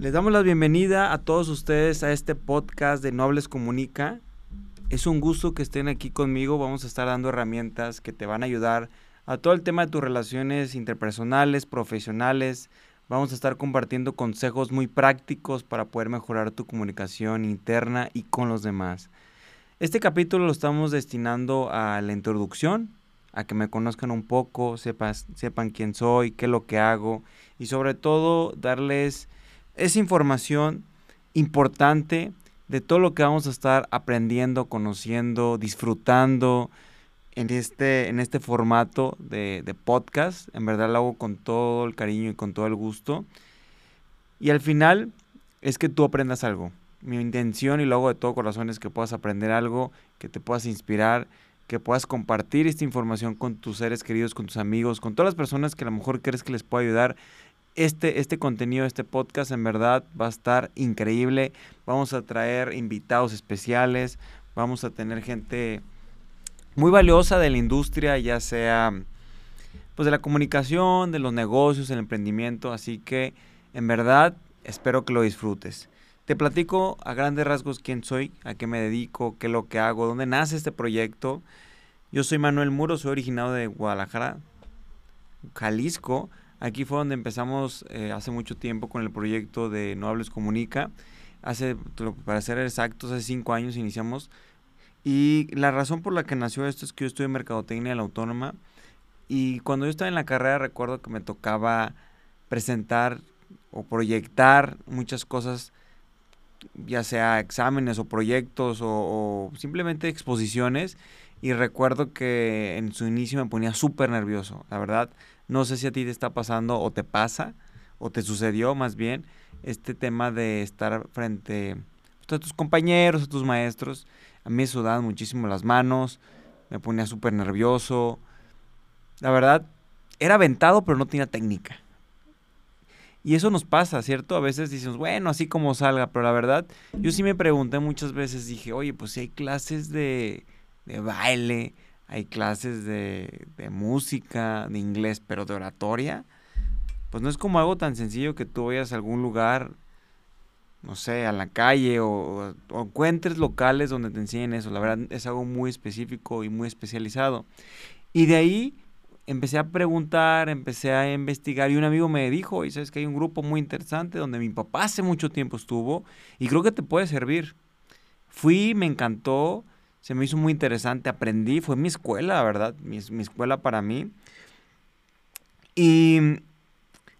Les damos la bienvenida a todos ustedes a este podcast de Nobles Comunica. Es un gusto que estén aquí conmigo. Vamos a estar dando herramientas que te van a ayudar a todo el tema de tus relaciones interpersonales, profesionales. Vamos a estar compartiendo consejos muy prácticos para poder mejorar tu comunicación interna y con los demás. Este capítulo lo estamos destinando a la introducción, a que me conozcan un poco, sepan quién soy, qué es lo que hago y sobre todo darles esa información importante de todo lo que vamos a estar aprendiendo, conociendo, disfrutando en este, en este formato de podcast. En verdad lo hago con todo el cariño y con todo el gusto. Y al final es que tú aprendas algo. Mi intención y lo hago de todo corazón es que puedas aprender algo, que te puedas inspirar, que puedas compartir esta información con tus seres queridos, con tus amigos, con todas las personas que a lo mejor crees que les pueda ayudar. Este, este contenido, este podcast, en verdad va a estar increíble. Vamos a traer invitados especiales, vamos a tener gente muy valiosa de la industria, ya sea pues de la comunicación, de los negocios, el emprendimiento. Así que, en verdad, espero que lo disfrutes. Te platico a grandes rasgos quién soy, a qué me dedico, qué es lo que hago, dónde nace este proyecto. Yo soy Manuel Muro, soy originado de Guadalajara, Jalisco. Aquí fue donde empezamos eh, hace mucho tiempo con el proyecto de No Hables Comunica. Hace, para ser exactos, hace cinco años iniciamos. Y la razón por la que nació esto es que yo estudié en Mercadotecnia de la Autónoma. Y cuando yo estaba en la carrera recuerdo que me tocaba presentar o proyectar muchas cosas ya sea exámenes o proyectos o, simplemente exposiciones. Y recuerdo que en su inicio me ponía súper nervioso, la verdad. No sé si a ti te está pasando o te pasa, o te sucedió más bien, este tema de estar frente a tus compañeros, a tus maestros. A mí me sudaban muchísimo las manos, me ponía súper nervioso. La verdad, era aventado, pero no tenía técnica. Y eso nos pasa, ¿cierto? A veces decimos, bueno, así como salga, pero la verdad, yo sí me pregunté muchas veces, dije, oye, pues si hay clases de, de baile, hay clases de, de, música, de inglés, pero de oratoria, pues no es como algo tan sencillo que tú vayas a algún lugar, no sé, a la calle o, o encuentres locales donde te enseñen eso. La verdad es algo muy específico y muy especializado. Y de ahí empecé a preguntar, empecé a investigar y un amigo me dijo, y sabes que hay un grupo muy interesante donde mi papá hace mucho tiempo estuvo y creo que te puede servir. Fui, me encantó, se me hizo muy interesante, aprendí, fue mi escuela, la verdad, mi, mi escuela para mí. Y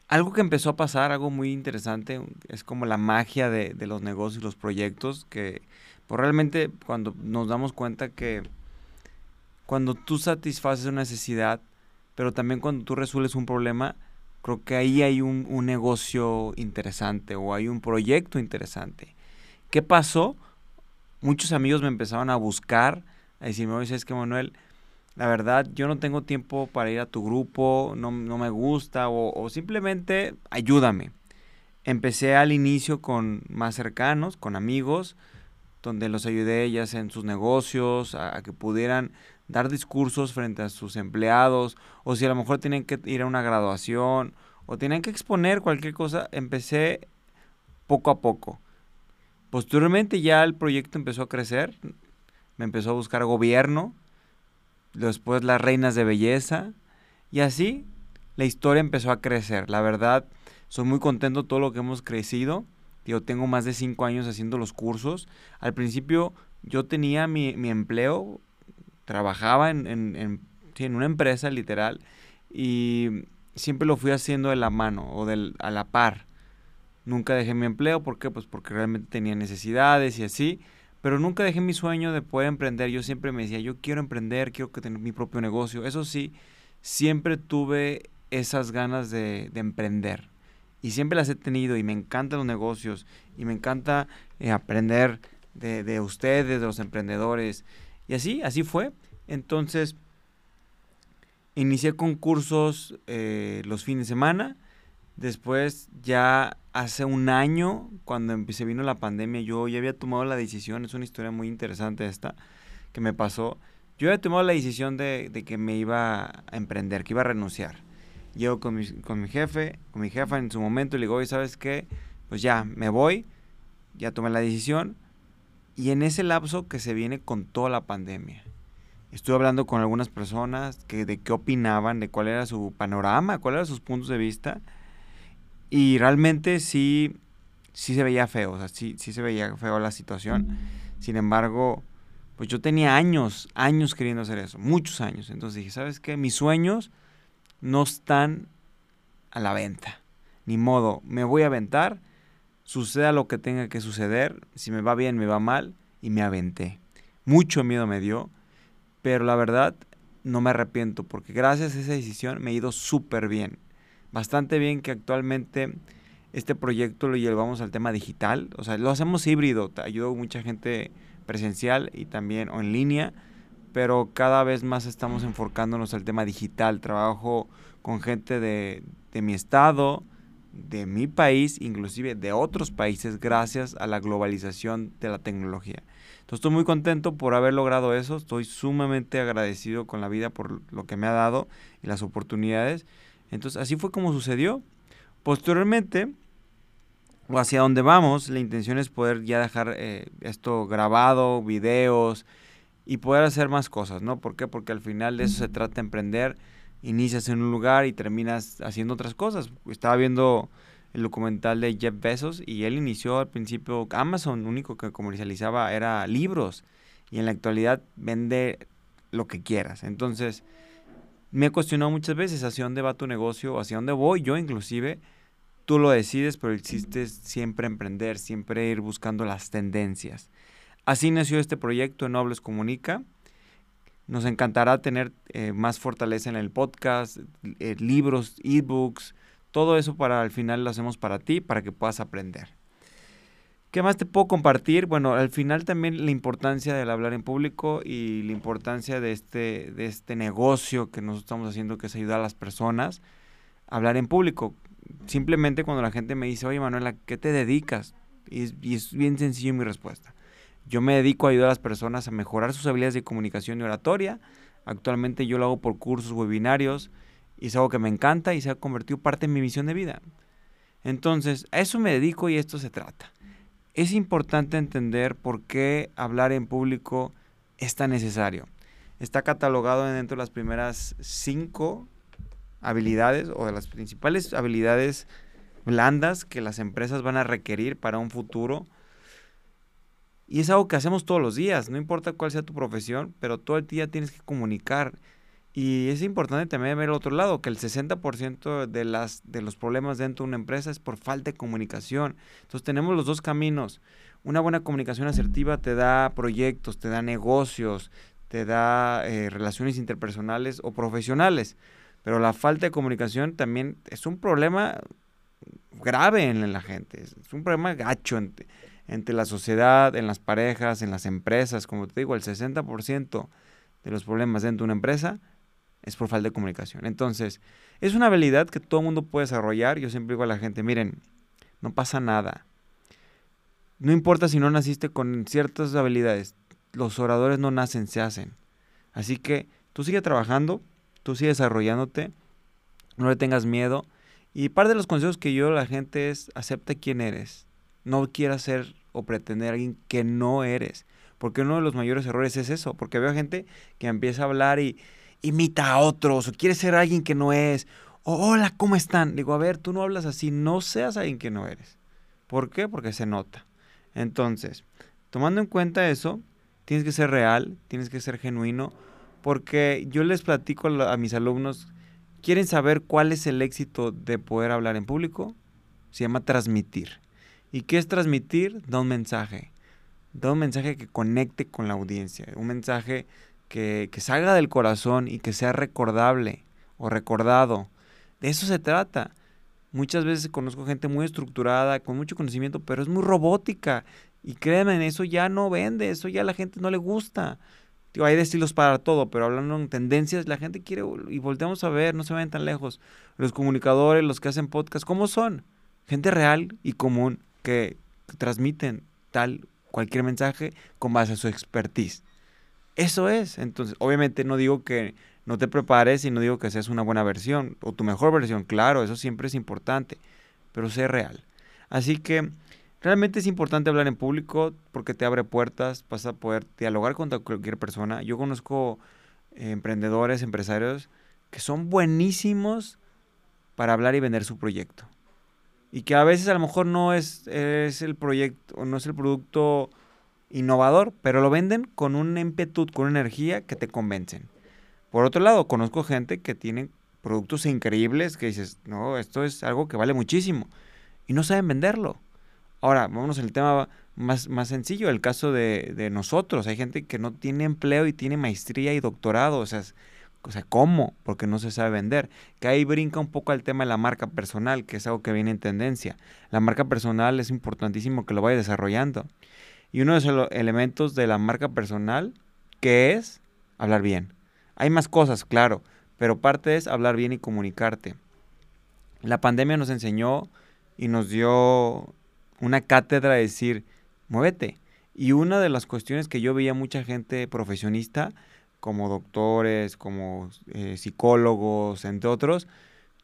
algo que empezó a pasar, algo muy interesante, es como la magia de, de los negocios y los proyectos, que pues realmente cuando nos damos cuenta que cuando tú satisfaces una necesidad, pero también cuando tú resuelves un problema, creo que ahí hay un, un negocio interesante o hay un proyecto interesante. ¿Qué pasó? Muchos amigos me empezaron a buscar, a decirme, oye, es que Manuel, la verdad, yo no tengo tiempo para ir a tu grupo, no, no me gusta, o, o, simplemente ayúdame. Empecé al inicio con más cercanos, con amigos, donde los ayudé ya sea en sus negocios, a, a que pudieran dar discursos frente a sus empleados, o si a lo mejor tienen que ir a una graduación, o tienen que exponer cualquier cosa, empecé poco a poco. Posteriormente ya el proyecto empezó a crecer, me empezó a buscar gobierno, después las reinas de belleza, y así la historia empezó a crecer. La verdad, soy muy contento de todo lo que hemos crecido. Yo tengo más de cinco años haciendo los cursos. Al principio yo tenía mi, mi empleo trabajaba en, en, en, sí, en, una empresa literal y siempre lo fui haciendo de la mano o del, a la par. Nunca dejé mi empleo, ¿por qué? Pues porque realmente tenía necesidades y así, pero nunca dejé mi sueño de poder emprender. Yo siempre me decía, yo quiero emprender, quiero tener mi propio negocio. Eso sí, siempre tuve esas ganas de, de emprender. Y siempre las he tenido y me encantan los negocios y me encanta eh, aprender de, de ustedes, de los emprendedores. Y así, así fue. Entonces, inicié concursos eh, los fines de semana. Después, ya hace un año, cuando empecé, vino la pandemia, yo ya había tomado la decisión, es una historia muy interesante esta, que me pasó. Yo había tomado la decisión de, de que me iba a emprender, que iba a renunciar. Llego con mi, con mi jefe, con mi jefa en su momento y le digo, oye, ¿sabes qué? pues ya, me voy, ya tomé la decisión. Y en ese lapso que se viene con toda la pandemia, estuve hablando con algunas personas que de qué opinaban, de cuál era su panorama, cuáles eran sus puntos de vista. Y realmente sí, sí se veía feo, o sea, sí, sí se veía feo la situación. Sin embargo, pues yo tenía años, años queriendo hacer eso, muchos años. Entonces dije, ¿sabes qué? Mis sueños no están a la venta. Ni modo, me voy a aventar, suceda lo que tenga que suceder, si me va bien, me va mal, y me aventé. Mucho miedo me dio, pero la verdad no me arrepiento, porque gracias a esa decisión me he ido súper bien. Bastante bien que actualmente este proyecto lo llevamos al tema digital, o sea, lo hacemos híbrido, ayudó mucha gente presencial y también o en línea, pero cada vez más estamos enfocándonos al tema digital. Trabajo con gente de, de mi estado, de mi país, inclusive de otros países, gracias a la globalización de la tecnología. Entonces estoy muy contento por haber logrado eso, estoy sumamente agradecido con la vida por lo que me ha dado y las oportunidades. Entonces así fue como sucedió. Posteriormente, o hacia donde vamos, la intención es poder ya dejar eh, esto grabado, videos y poder hacer más cosas, ¿no? ¿Por qué? Porque al final de eso se trata de emprender, inicias en un lugar y terminas haciendo otras cosas. Estaba viendo el documental de Jeff Bezos y él inició al principio, Amazon único que comercializaba era libros y en la actualidad vende lo que quieras. Entonces, me he cuestionado muchas veces hacia dónde va tu negocio, hacia dónde voy yo inclusive Tú lo decides, pero es siempre emprender, siempre ir buscando las tendencias. Así nació este proyecto en Nobles Comunica. Nos encantará tener eh, más fortaleza en el podcast, eh, libros, ebooks, todo eso para al final lo hacemos para ti, para que puedas aprender. ¿Qué más te puedo compartir? Bueno, al final también la importancia del hablar en público y la importancia de este, de este negocio que nosotros estamos haciendo, que es ayudar a las personas a hablar en público simplemente cuando la gente me dice, oye Manuela, ¿qué te dedicas? Y es, bien sencillo mi respuesta. Yo me dedico a ayudar a las personas a mejorar sus habilidades de comunicación y oratoria. Actualmente yo lo hago por cursos, webinarios, y es algo que me encanta y se ha convertido parte de mi misión de vida. Entonces, a eso me dedico y esto se trata. Es importante entender por qué hablar en público es tan necesario. Está catalogado dentro de las primeras cinco habilidades o de las principales habilidades blandas que las empresas van a requerir para un futuro. Y es algo que hacemos todos los días, no importa cuál sea tu profesión, pero todo el día tienes que comunicar. Y es importante también ver el otro lado, que el 60% de, las, de los problemas dentro de una empresa es por falta de comunicación. Entonces tenemos los dos caminos. Una buena comunicación asertiva te da proyectos, te da negocios, te da eh, relaciones interpersonales o profesionales. Pero la falta de comunicación también es un problema grave en la gente, es un problema gacho entre, la sociedad, en las parejas, en las empresas. Como te digo, el 60% de los problemas dentro de una empresa es por falta de comunicación. Entonces, es una habilidad que todo el mundo puede desarrollar. Yo siempre digo a la gente, miren, no pasa nada. No importa si no naciste con ciertas habilidades, los oradores no nacen, se hacen. Así que tú sigue trabajando, tú sigues desarrollándote, no le tengas miedo. Y parte de los consejos que yo a la gente es acepta quién eres. No quieras ser o pretender a alguien que no eres. Porque uno de los mayores errores es eso. Porque veo gente que empieza a hablar y imita a otros o quiere ser alguien que no es. O hola, ¿cómo están? Digo, a ver, tú no hablas así, no seas alguien que no eres. ¿Por qué? Porque se nota. Entonces, tomando en cuenta eso, tienes que ser real, tienes que ser genuino porque yo les platico a mis alumnos, ¿quieren saber cuál es el éxito de poder hablar en público? Se llama transmitir. ¿Y qué es transmitir? Da un mensaje. Da un mensaje que conecte con la audiencia, un mensaje que, que salga del corazón y que sea recordable o recordado. De eso se trata. Muchas veces conozco gente muy estructurada, con mucho conocimiento, pero es muy robótica. Y créanme, eso ya no vende, eso ya a la gente no le gusta hay estilos para todo, pero hablando en tendencias, la gente quiere, y volteamos a ver, no se vayan tan lejos, los comunicadores, los que hacen podcast, ¿cómo son? Gente real y común que transmiten tal cualquier mensaje con base a su expertise. Eso es. Entonces, obviamente no digo que no te prepares y no digo que seas una buena versión o tu mejor versión, claro, eso siempre es importante, pero sé real. Así que realmente es importante hablar en público porque te abre puertas, vas a poder dialogar con cualquier persona. Yo conozco eh, emprendedores, empresarios que son buenísimos para hablar y vender su proyecto. Y que a veces a lo mejor no es, es el proyecto, o no es el producto innovador, pero lo venden con un ímpetu, con una energía que te convencen. Por otro lado, conozco gente que tiene productos increíbles que dices, no, esto es algo que vale muchísimo. Y no saben venderlo. Ahora, vámonos al tema más, más sencillo, el caso de, de, nosotros. Hay gente que no tiene empleo y tiene maestría y doctorado. O sea, o sea, ¿cómo? Porque no se sabe vender. Que ahí brinca un poco al tema de la marca personal, que es algo que viene en tendencia. La marca personal es importantísimo que lo vaya desarrollando. Y uno de los elementos de la marca personal, que es hablar bien. Hay más cosas, claro, pero parte es hablar bien y comunicarte. La pandemia nos enseñó y nos dio una cátedra de decir, muévete. Y una de las cuestiones que yo veía mucha gente profesionista, como doctores, como eh, psicólogos, entre otros,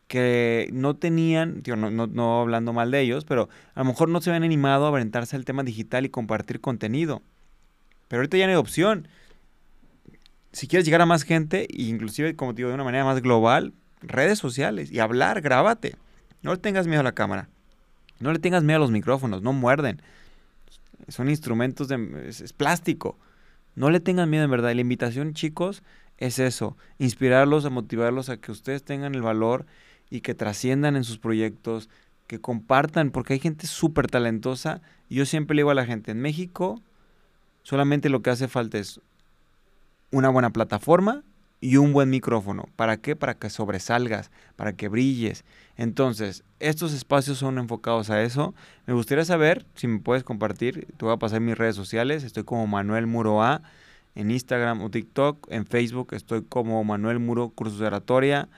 que no tenían, no, no, no, hablando mal de ellos, pero a lo mejor no se habían animado a aventarse al tema digital y compartir contenido. Pero ahorita ya no hay opción. Si quieres llegar a más gente, inclusive, como te digo, de una manera más global, redes sociales y hablar, grábate. No le tengas miedo a la cámara. No le tengas miedo a los micrófonos, no muerden. Son instrumentos de... es, plástico. No le tengan miedo en verdad. La invitación, chicos, es eso. Inspirarlos, a motivarlos a que ustedes tengan el valor y que trasciendan en sus proyectos, que compartan, porque hay gente súper talentosa. Y yo siempre le digo a la gente, en México solamente lo que hace falta es una buena plataforma y un buen micrófono. ¿Para qué? Para que sobresalgas, para que brilles. Entonces, estos espacios son enfocados a eso. Me gustaría saber si me puedes compartir. Te voy a pasar mis redes sociales. Estoy como Manuel Muro A en Instagram o TikTok. En Facebook estoy como Manuel Muro Cursos de Oratoria.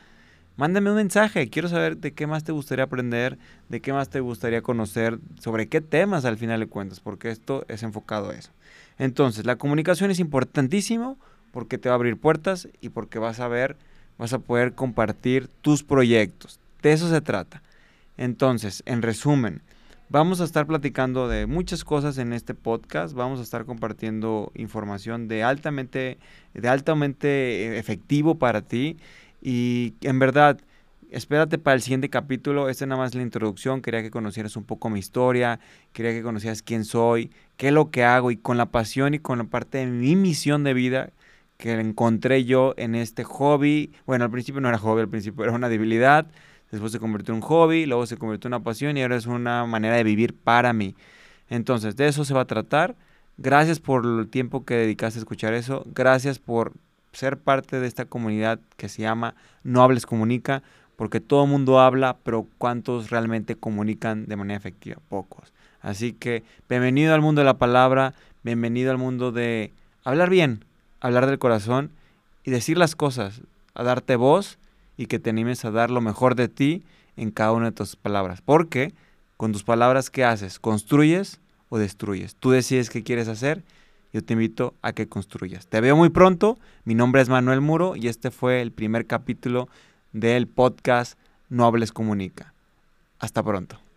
Mándame un mensaje, quiero saber de qué más te gustaría aprender, de qué más te gustaría conocer, sobre qué temas al final de cuentas, porque esto es enfocado a eso. Entonces, la comunicación es importantísimo porque te va a abrir puertas y porque vas a ver, vas a poder compartir tus proyectos. De eso se trata. Entonces, en resumen, vamos a estar platicando de muchas cosas en este podcast, vamos a estar compartiendo información de altamente, de altamente efectivo para ti y en verdad, espérate para el siguiente capítulo. Esta es nada más la introducción. Quería que conocieras un poco mi historia. Quería que conocieras quién soy, qué es lo que hago y con la pasión y con la parte de mi misión de vida que encontré yo en este hobby. Bueno, al principio no era hobby, al principio era una debilidad. Después se convirtió en un hobby, luego se convirtió en una pasión y ahora es una manera de vivir para mí. Entonces, de eso se va a tratar. Gracias por el tiempo que dedicaste a escuchar eso. Gracias por ser parte de esta comunidad que se llama No Hables Comunica, porque todo el mundo habla, pero ¿cuántos realmente comunican de manera efectiva? Pocos. Así que bienvenido al mundo de la palabra, bienvenido al mundo de hablar bien, hablar del corazón y decir las cosas, a darte voz y que te animes a dar lo mejor de ti en cada una de tus palabras. Porque con tus palabras, ¿qué haces? ¿Construyes o destruyes? Tú decides qué quieres hacer yo te invito a que construyas. Te veo muy pronto. Mi nombre es Manuel Muro y este fue el primer capítulo del podcast No Hables Comunica. Hasta pronto.